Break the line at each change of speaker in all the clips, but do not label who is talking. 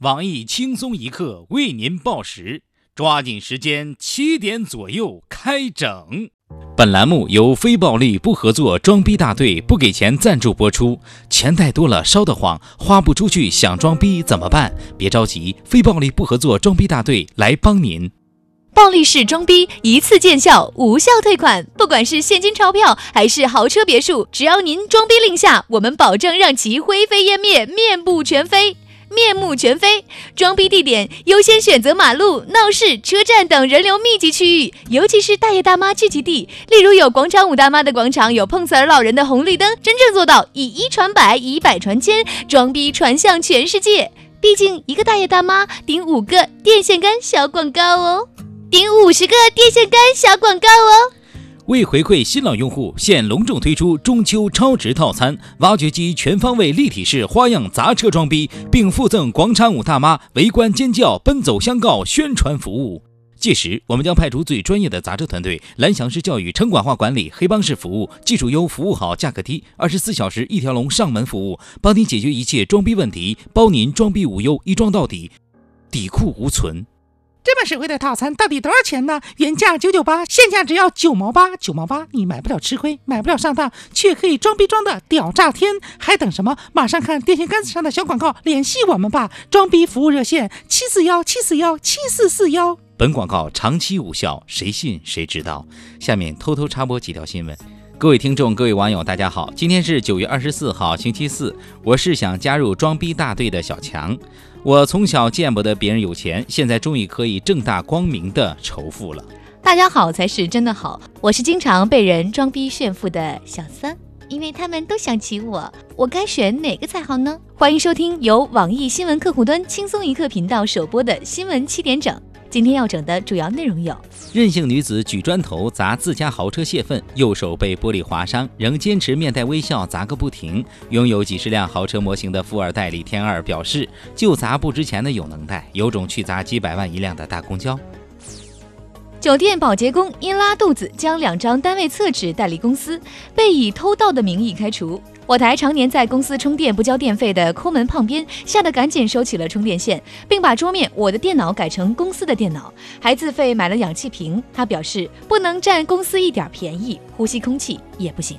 网易轻松一刻为您报时，抓紧时间，七点左右开整。本栏目由非暴力不合作装逼大队不给钱赞助播出。钱太多了烧得慌，花不出去想装逼怎么办？别着急，非暴力不合作装逼大队来帮您。
暴力式装逼一次见效，无效退款。不管是现金钞票还是豪车别墅，只要您装逼令下，我们保证让其灰飞烟灭，面目全非。面目全非，装逼地点优先选择马路、闹市、车站等人流密集区域，尤其是大爷大妈聚集地，例如有广场舞大妈的广场，有碰瓷儿老人的红绿灯，真正做到以一传百，以百传千，装逼传向全世界。毕竟一个大爷大妈顶五个电线杆小广告哦，顶五十个电线杆小广告哦。
为回馈新老用户，现隆重推出中秋超值套餐，挖掘机全方位立体式花样砸车装逼，并附赠广场舞大妈围观尖叫、奔走相告宣传服务。届时，我们将派出最专业的砸车团队，蓝翔式教育、城管化管理、黑帮式服务，技术优、服务好、价格低，二十四小时一条龙上门服务，帮您解决一切装逼问题，包您装逼无忧，一装到底，底裤无存。
这么实惠的套餐到底多少钱呢？原价九九八，现价只要九毛八，九毛八你买不了吃亏，买不了上当，却可以装逼装的屌炸天，还等什么？马上看电线杆子上的小广告，联系我们吧！装逼服务热线七四幺七四幺七四四幺。
本广告长期无效，谁信谁知道。下面偷偷插播几条新闻。各位听众，各位网友，大家好，今天是九月二十四号，星期四，我是想加入装逼大队的小强。我从小见不得别人有钱，现在终于可以正大光明的仇富了。
大家好才是真的好，我是经常被人装逼炫富的小三，因为他们都想娶我，我该选哪个才好呢？欢迎收听由网易新闻客户端轻松一刻频道首播的新闻七点整。今天要整的主要内容有：
任性女子举砖头砸自家豪车泄愤，右手被玻璃划伤，仍坚持面带微笑砸个不停。拥有几十辆豪车模型的富二代李天二表示，就砸不值钱的有能耐，有种去砸几百万一辆的大公交。
酒店保洁工因拉肚子，将两张单位厕纸带离公司，被以偷盗的名义开除。我台常年在公司充电不交电费的抠门胖编，吓得赶紧收起了充电线，并把桌面我的电脑改成公司的电脑，还自费买了氧气瓶。他表示不能占公司一点便宜，呼吸空气也不行。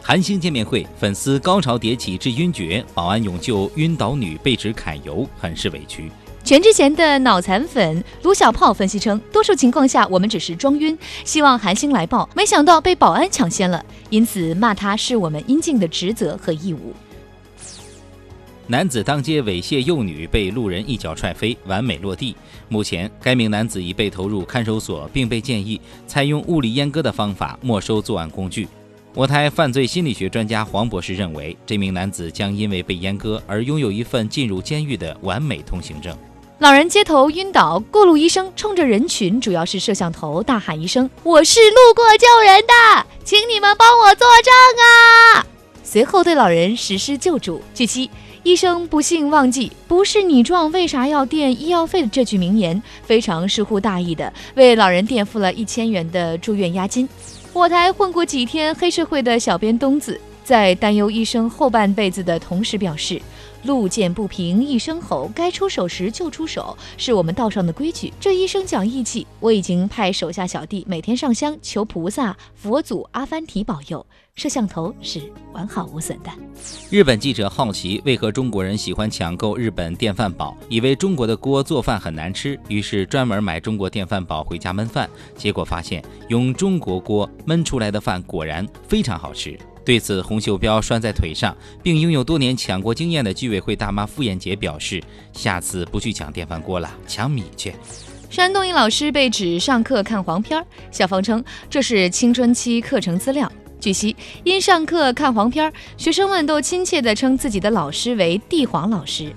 韩星见面会，粉丝高潮迭起致晕厥，保安勇救晕倒女被指揩油，很是委屈。
全智贤的脑残粉卢小炮分析称，多数情况下我们只是装晕，希望韩星来报，没想到被保安抢先了，因此骂他是我们应尽的职责和义务。
男子当街猥亵幼女，被路人一脚踹飞，完美落地。目前，该名男子已被投入看守所，并被建议采用物理阉割的方法没收作案工具。我台犯罪心理学专家黄博士认为，这名男子将因为被阉割而拥有一份进入监狱的完美通行证。
老人街头晕倒，过路医生冲着人群，主要是摄像头，大喊一声：“我是路过救人的，请你们帮我作证啊！”随后对老人实施救助。据悉，医生不幸忘记“不是你撞，为啥要垫医药费”的这句名言，非常疏忽大意的为老人垫付了一千元的住院押金。我台混过几天黑社会的小编东子，在担忧医生后半辈子的同时表示。路见不平一声吼，该出手时就出手，是我们道上的规矩。这医生讲义气，我已经派手下小弟每天上香求菩萨、佛祖、阿凡提保佑。摄像头是完好无损的。
日本记者好奇为何中国人喜欢抢购日本电饭煲，以为中国的锅做饭很难吃，于是专门买中国电饭煲回家焖饭，结果发现用中国锅焖出来的饭果然非常好吃。对此，洪秀彪拴在腿上，并拥有多年抢过经验的居委会大妈傅艳杰表示：“下次不去抢电饭锅了，抢米去。”
山东一老师被指上课看黄片，校方称这是青春期课程资料。据悉，因上课看黄片，学生们都亲切地称自己的老师为“帝皇老师”。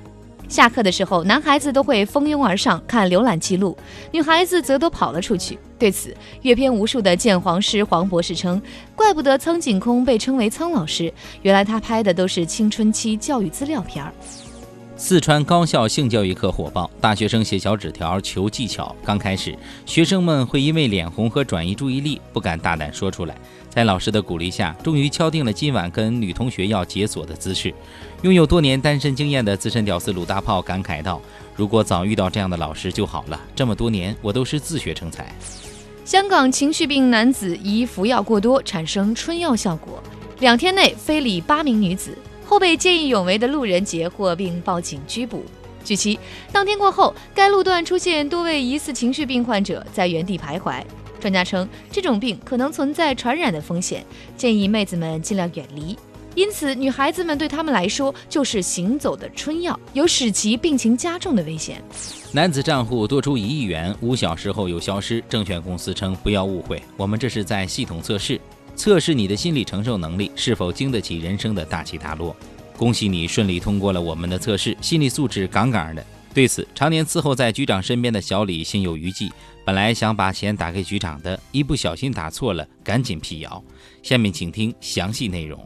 下课的时候，男孩子都会蜂拥而上看浏览记录，女孩子则都跑了出去。对此，阅片无数的鉴黄师黄博士称：“怪不得苍井空被称为苍老师，原来他拍的都是青春期教育资料片儿。”
四川高校性教育课火爆，大学生写小纸条求技巧。刚开始，学生们会因为脸红和转移注意力，不敢大胆说出来。在老师的鼓励下，终于敲定了今晚跟女同学要解锁的姿势。拥有多年单身经验的资深屌丝鲁大炮感慨道：“如果早遇到这样的老师就好了，这么多年我都是自学成才。”
香港情绪病男子疑服药过多产生春药效果，两天内非礼八名女子，后被见义勇为的路人截获并报警拘捕。据悉，当天过后，该路段出现多位疑似情绪病患者在原地徘徊。专家称，这种病可能存在传染的风险，建议妹子们尽量远离。因此，女孩子们对他们来说就是行走的春药，有使其病情加重的危险。
男子账户多出一亿元，五小时后又消失。证券公司称：“不要误会，我们这是在系统测试，测试你的心理承受能力是否经得起人生的大起大落。恭喜你顺利通过了我们的测试，心理素质杠杠的。”对此，常年伺候在局长身边的小李心有余悸，本来想把钱打给局长的，一不小心打错了，赶紧辟谣。下面请听详细内容。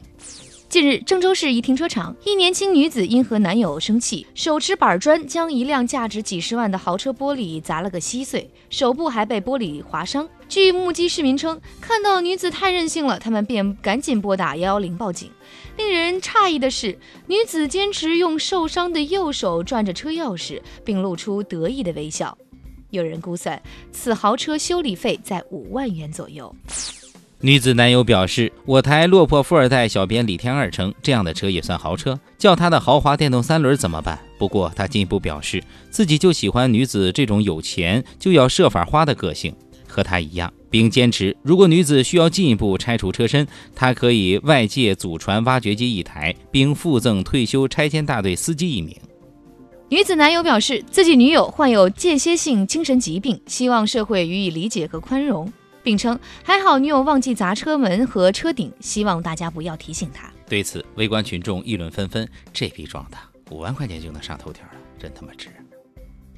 近日，郑州市一停车场，一年轻女子因和男友生气，手持板砖将一辆价值几十万的豪车玻璃砸了个稀碎，手部还被玻璃划伤。据目击市民称，看到女子太任性了，他们便赶紧拨打幺幺零报警。令人诧异的是，女子坚持用受伤的右手转着车钥匙，并露出得意的微笑。有人估算，此豪车修理费在五万元左右。
女子男友表示：“我台落魄富二代小编李天二称，这样的车也算豪车，叫他的豪华电动三轮怎么办？”不过他进一步表示，自己就喜欢女子这种有钱就要设法花的个性，和他一样，并坚持如果女子需要进一步拆除车身，他可以外借祖传挖掘机一台，并附赠退休拆迁大队司机一名。
女子男友表示，自己女友患有间歇性精神疾病，希望社会予以理解和宽容。并称还好女友忘记砸车门和车顶，希望大家不要提醒她。
对此，围观群众议论纷纷：这逼装的，五万块钱就能上头条了，真他妈值！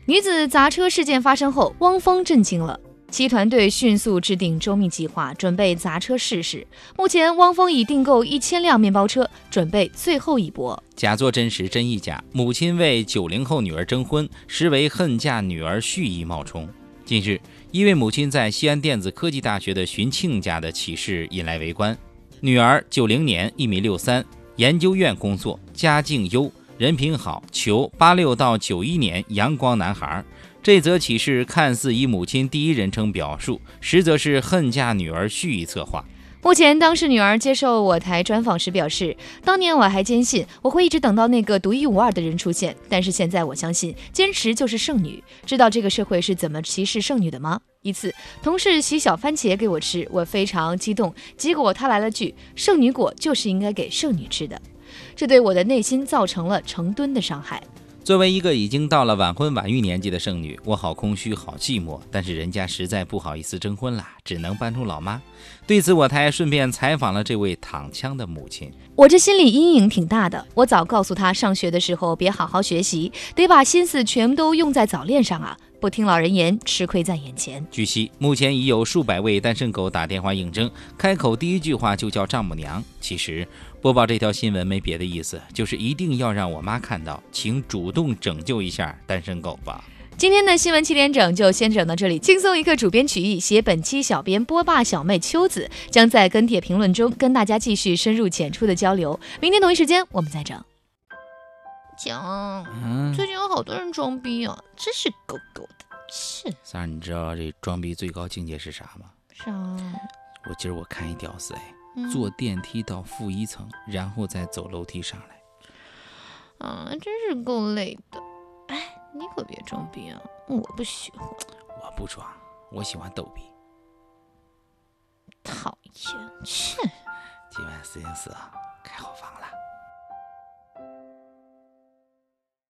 女子砸车事件发生后，汪峰震惊了，其团队迅速制定周密计划，准备砸车试试。目前，汪峰已订购一千辆面包车，准备最后一搏。
假作真实，真亦假。母亲为九零后女儿征婚，实为恨嫁女儿蓄意冒充。近日。一位母亲在西安电子科技大学的寻亲家的启事引来围观。女儿九零年，一米六三，研究院工作，家境优，人品好，求八六到九一年阳光男孩。这则启事看似以母亲第一人称表述，实则是恨嫁女儿蓄意策划。
目前，当事女儿接受我台专访时表示：“当年我还坚信我会一直等到那个独一无二的人出现，但是现在我相信，坚持就是剩女。知道这个社会是怎么歧视剩女的吗？”一次，同事洗小番茄给我吃，我非常激动，结果他来了句：“剩女果就是应该给剩女吃的。”这对我的内心造成了成吨的伤害。
作为一个已经到了晚婚晚育年纪的剩女，我好空虚，好寂寞。但是人家实在不好意思征婚啦，只能搬出老妈。对此，我台顺便采访了这位躺枪的母亲。
我这心理阴影挺大的。我早告诉她，上学的时候别好好学习，得把心思全都用在早恋上啊！不听老人言，吃亏在眼前。
据悉，目前已有数百位单身狗打电话应征，开口第一句话就叫丈母娘。其实。播报这条新闻没别的意思，就是一定要让我妈看到，请主动拯救一下单身狗吧。
今天的新闻七点整就先整到这里，轻松一刻主编曲艺，写本期小编波霸小妹秋子将在跟帖评论中跟大家继续深入浅出的交流。明天同一时间我们再整。讲，最近有好多人装逼啊，真是够够的。切，
三儿，你知道这装逼最高境界是啥吗？
啥？
我今儿我看一屌丝哎。坐电梯到负一层，然后再走楼梯上来。
啊，真是够累的。哎，你可别装逼啊，我不喜欢。
我不装，我喜欢逗逼。
讨厌，切！
今晚四零四开好房了。